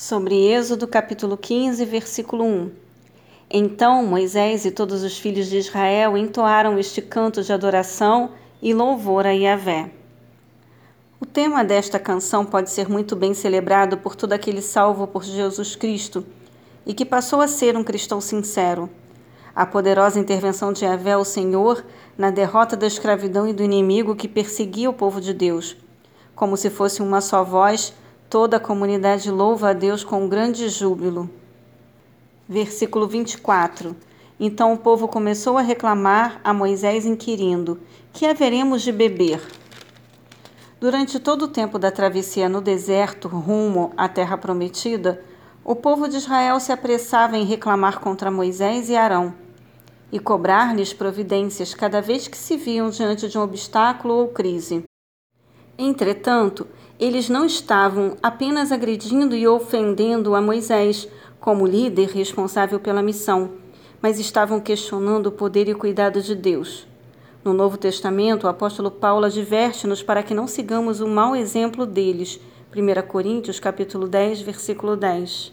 Sobre Êxodo capítulo 15, versículo 1. Então Moisés e todos os filhos de Israel entoaram este canto de adoração e louvor a Yahvé. O tema desta canção pode ser muito bem celebrado por todo aquele salvo por Jesus Cristo e que passou a ser um cristão sincero. A poderosa intervenção de Yahvé, o Senhor, na derrota da escravidão e do inimigo que perseguia o povo de Deus. Como se fosse uma só voz, Toda a comunidade louva a Deus com grande júbilo. Versículo 24. Então o povo começou a reclamar a Moisés, inquirindo: Que haveremos de beber? Durante todo o tempo da travessia no deserto rumo à terra prometida, o povo de Israel se apressava em reclamar contra Moisés e Arão e cobrar-lhes providências cada vez que se viam diante de um obstáculo ou crise. Entretanto, eles não estavam apenas agredindo e ofendendo a Moisés como líder responsável pela missão, mas estavam questionando o poder e o cuidado de Deus. No Novo Testamento, o apóstolo Paulo adverte-nos para que não sigamos o mau exemplo deles. 1 Coríntios capítulo 10, versículo 10.